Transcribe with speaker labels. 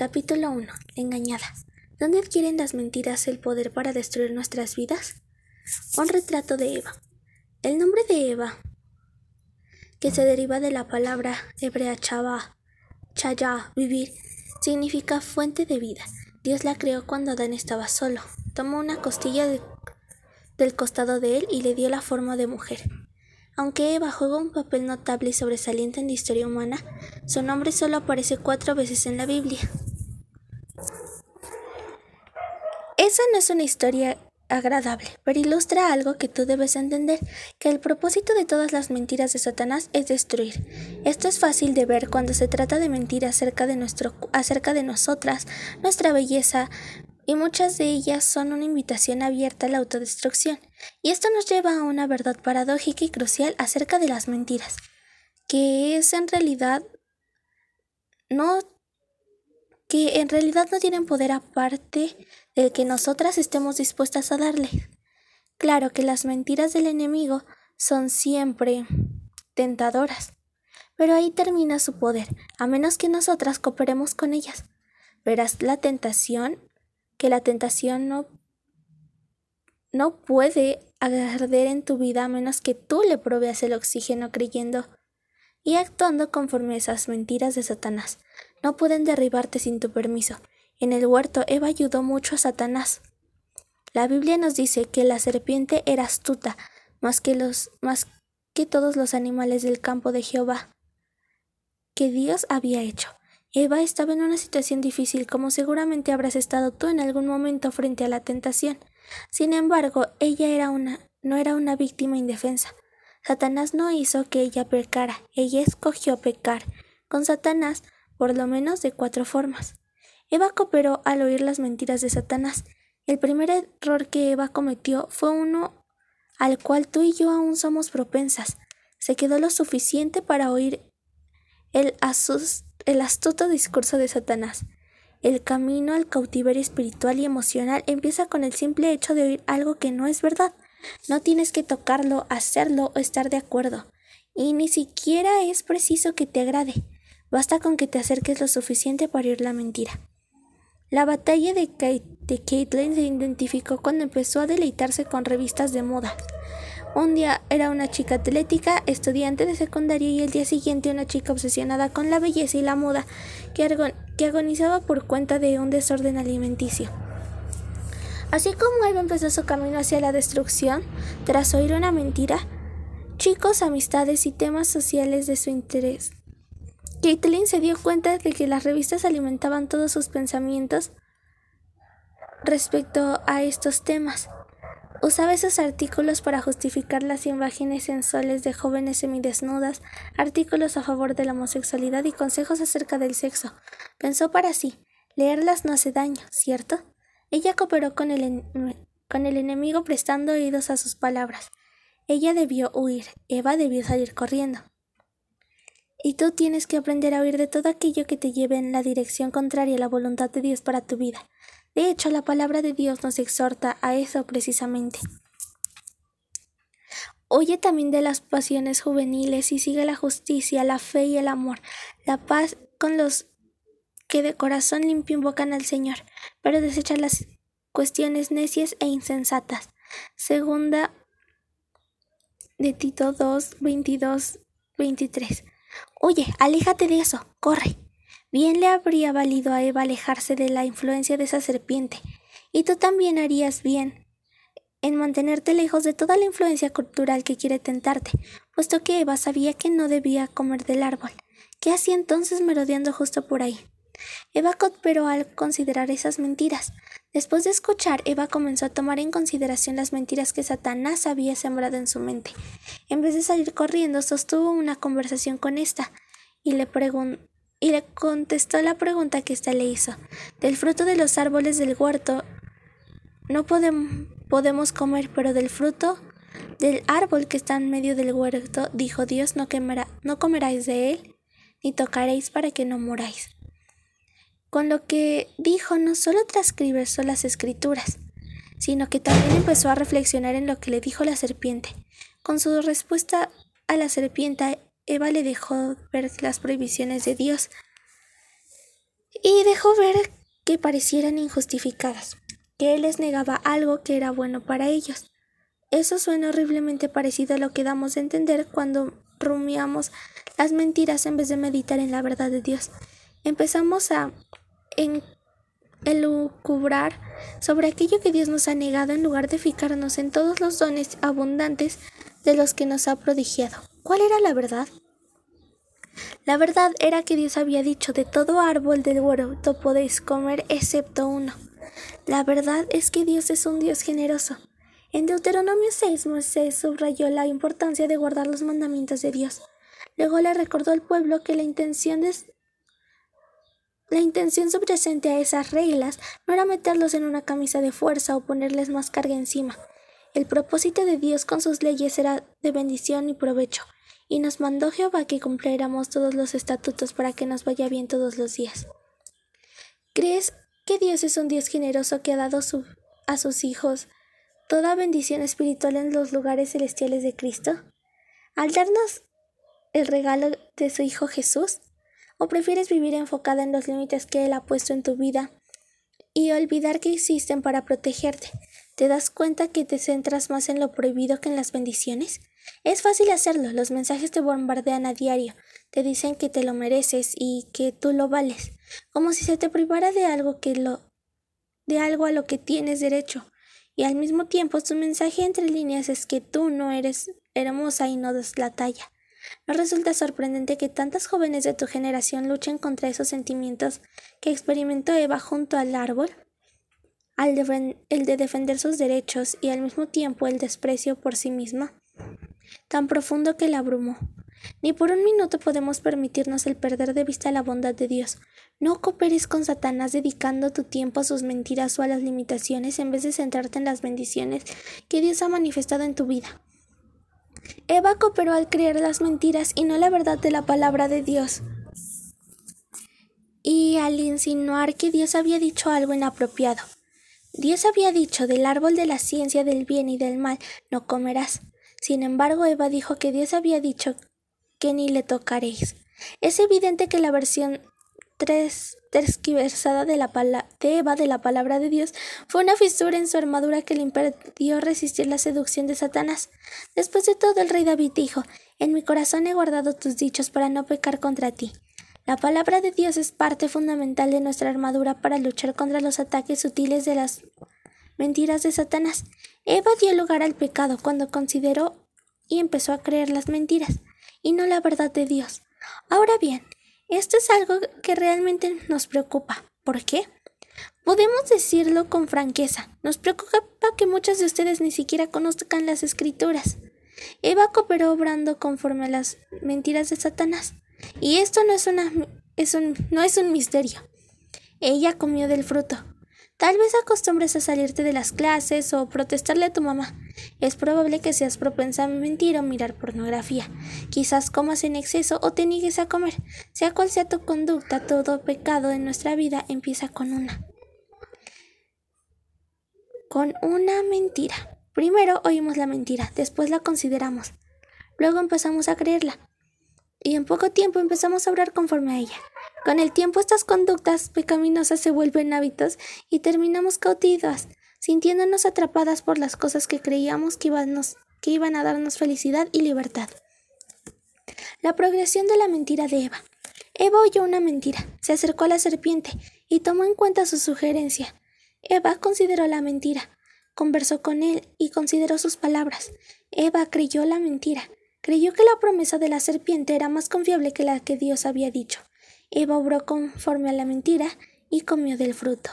Speaker 1: Capítulo 1. Engañada. ¿Dónde adquieren las mentiras el poder para destruir nuestras vidas? Un retrato de Eva. El nombre de Eva, que se deriva de la palabra hebrea chava, chaya, vivir, significa fuente de vida. Dios la creó cuando Adán estaba solo. Tomó una costilla del costado de él y le dio la forma de mujer. Aunque Eva juega un papel notable y sobresaliente en la historia humana, su nombre solo aparece cuatro veces en la Biblia. Esa no es una historia agradable, pero ilustra algo que tú debes entender, que el propósito de todas las mentiras de Satanás es destruir. Esto es fácil de ver cuando se trata de mentir acerca de, nuestro, acerca de nosotras, nuestra belleza, y muchas de ellas son una invitación abierta a la autodestrucción. Y esto nos lleva a una verdad paradójica y crucial acerca de las mentiras, que es en realidad no que en realidad no tienen poder aparte del que nosotras estemos dispuestas a darle. Claro que las mentiras del enemigo son siempre tentadoras, pero ahí termina su poder, a menos que nosotras cooperemos con ellas. Verás la tentación que la tentación no, no puede arder en tu vida a menos que tú le proveas el oxígeno creyendo y actuando conforme esas mentiras de Satanás. No pueden derribarte sin tu permiso. En el huerto Eva ayudó mucho a Satanás. La Biblia nos dice que la serpiente era astuta más que los más que todos los animales del campo de Jehová que Dios había hecho. Eva estaba en una situación difícil como seguramente habrás estado tú en algún momento frente a la tentación. Sin embargo, ella era una, no era una víctima indefensa. Satanás no hizo que ella pecara, ella escogió pecar con Satanás por lo menos de cuatro formas. Eva cooperó al oír las mentiras de Satanás. El primer error que Eva cometió fue uno al cual tú y yo aún somos propensas. Se quedó lo suficiente para oír el astuto discurso de Satanás. El camino al cautiverio espiritual y emocional empieza con el simple hecho de oír algo que no es verdad. No tienes que tocarlo, hacerlo o estar de acuerdo. Y ni siquiera es preciso que te agrade. Basta con que te acerques lo suficiente para oír la mentira. La batalla de, Caitlin se identificó cuando empezó a deleitarse con revistas de moda. Un día era una chica atlética, estudiante de secundaria, y el día siguiente una chica obsesionada con la belleza y la moda, que, que agonizaba por cuenta de un desorden alimenticio. Así como Eva empezó su camino hacia la destrucción, tras oír una mentira, chicos, amistades y temas sociales de su interés. Caitlin se dio cuenta de que las revistas alimentaban todos sus pensamientos respecto a estos temas. Usaba esos artículos para justificar las imágenes sensuales de jóvenes semidesnudas, artículos a favor de la homosexualidad y consejos acerca del sexo. Pensó para sí, leerlas no hace daño, ¿cierto? Ella cooperó con el, con el enemigo prestando oídos a sus palabras. Ella debió huir, Eva debió salir corriendo. Y tú tienes que aprender a huir de todo aquello que te lleve en la dirección contraria a la voluntad de Dios para tu vida. De hecho, la palabra de Dios nos exhorta a eso precisamente. Oye también de las pasiones juveniles y sigue la justicia, la fe y el amor, la paz con los que de corazón limpio invocan al Señor, pero desecha las cuestiones necias e insensatas. Segunda de Tito 2, 22, 23. Oye, aléjate de eso, corre. Bien le habría valido a Eva alejarse de la influencia de esa serpiente, y tú también harías bien en mantenerte lejos de toda la influencia cultural que quiere tentarte, puesto que Eva sabía que no debía comer del árbol. ¿Qué hacía entonces merodeando justo por ahí? Eva cooperó al considerar esas mentiras. Después de escuchar, Eva comenzó a tomar en consideración las mentiras que Satanás había sembrado en su mente. En vez de salir corriendo, sostuvo una conversación con esta y le y le contestó la pregunta que ésta le hizo. Del fruto de los árboles del huerto no podemos comer, pero del fruto del árbol que está en medio del huerto, dijo Dios, no, quemará, no comeráis de él, ni tocaréis para que no moráis. Con lo que dijo no solo transcribió las escrituras, sino que también empezó a reflexionar en lo que le dijo la serpiente. Con su respuesta a la serpiente, Eva le dejó ver las prohibiciones de Dios y dejó ver que parecieran injustificadas, que él les negaba algo que era bueno para ellos. Eso suena horriblemente parecido a lo que damos a entender cuando rumiamos las mentiras en vez de meditar en la verdad de Dios. Empezamos a elucubrar sobre aquello que Dios nos ha negado en lugar de fijarnos en todos los dones abundantes de los que nos ha prodigiado. ¿Cuál era la verdad? La verdad era que Dios había dicho de todo árbol del huerto podéis comer excepto uno. La verdad es que Dios es un Dios generoso. En Deuteronomio 6 Moisés subrayó la importancia de guardar los mandamientos de Dios. Luego le recordó al pueblo que la intención de la intención subyacente a esas reglas no era meterlos en una camisa de fuerza o ponerles más carga encima. El propósito de Dios con sus leyes era de bendición y provecho, y nos mandó Jehová que cumpliéramos todos los estatutos para que nos vaya bien todos los días. ¿Crees que Dios es un Dios generoso que ha dado a sus hijos toda bendición espiritual en los lugares celestiales de Cristo? Al darnos el regalo de su Hijo Jesús, ¿O prefieres vivir enfocada en los límites que Él ha puesto en tu vida y olvidar que existen para protegerte? ¿Te das cuenta que te centras más en lo prohibido que en las bendiciones? Es fácil hacerlo, los mensajes te bombardean a diario, te dicen que te lo mereces y que tú lo vales, como si se te privara de algo que lo de algo a lo que tienes derecho. Y al mismo tiempo su mensaje entre líneas es que tú no eres hermosa y no das la talla. ¿No resulta sorprendente que tantas jóvenes de tu generación luchen contra esos sentimientos que experimentó Eva junto al árbol? Al el de defender sus derechos y al mismo tiempo el desprecio por sí misma, tan profundo que la abrumó. Ni por un minuto podemos permitirnos el perder de vista la bondad de Dios. No cooperes con Satanás dedicando tu tiempo a sus mentiras o a las limitaciones en vez de centrarte en las bendiciones que Dios ha manifestado en tu vida. Eva cooperó al creer las mentiras y no la verdad de la palabra de Dios. Y al insinuar que Dios había dicho algo inapropiado. Dios había dicho del árbol de la ciencia del bien y del mal no comerás. Sin embargo, Eva dijo que Dios había dicho que ni le tocaréis. Es evidente que la versión tres tergiversada de, la de Eva de la palabra de Dios fue una fisura en su armadura que le impidió resistir la seducción de Satanás. Después de todo, el rey David dijo, En mi corazón he guardado tus dichos para no pecar contra ti. La palabra de Dios es parte fundamental de nuestra armadura para luchar contra los ataques sutiles de las mentiras de Satanás. Eva dio lugar al pecado cuando consideró y empezó a creer las mentiras, y no la verdad de Dios. Ahora bien, esto es algo que realmente nos preocupa. ¿Por qué? Podemos decirlo con franqueza. Nos preocupa que muchos de ustedes ni siquiera conozcan las escrituras. Eva cooperó obrando conforme a las mentiras de Satanás. Y esto no es, una, es no es un misterio. Ella comió del fruto. Tal vez acostumbres a salirte de las clases o protestarle a tu mamá. Es probable que seas propensa a mentir o mirar pornografía. Quizás comas en exceso o te niegues a comer. Sea cual sea tu conducta, todo pecado en nuestra vida empieza con una. Con una mentira. Primero oímos la mentira, después la consideramos. Luego empezamos a creerla. Y en poco tiempo empezamos a obrar conforme a ella. Con el tiempo estas conductas pecaminosas se vuelven hábitos y terminamos cautivas, sintiéndonos atrapadas por las cosas que creíamos que iban, a darnos felicidad y libertad. La progresión de la mentira de Eva. Eva oyó una mentira, se acercó a la serpiente y tomó en cuenta su sugerencia. Eva consideró la mentira, conversó con él y consideró sus palabras. Eva creyó la mentira, creyó que la promesa de la serpiente era más confiable que la que Dios había dicho. Eva obró conforme a la mentira y comió del fruto.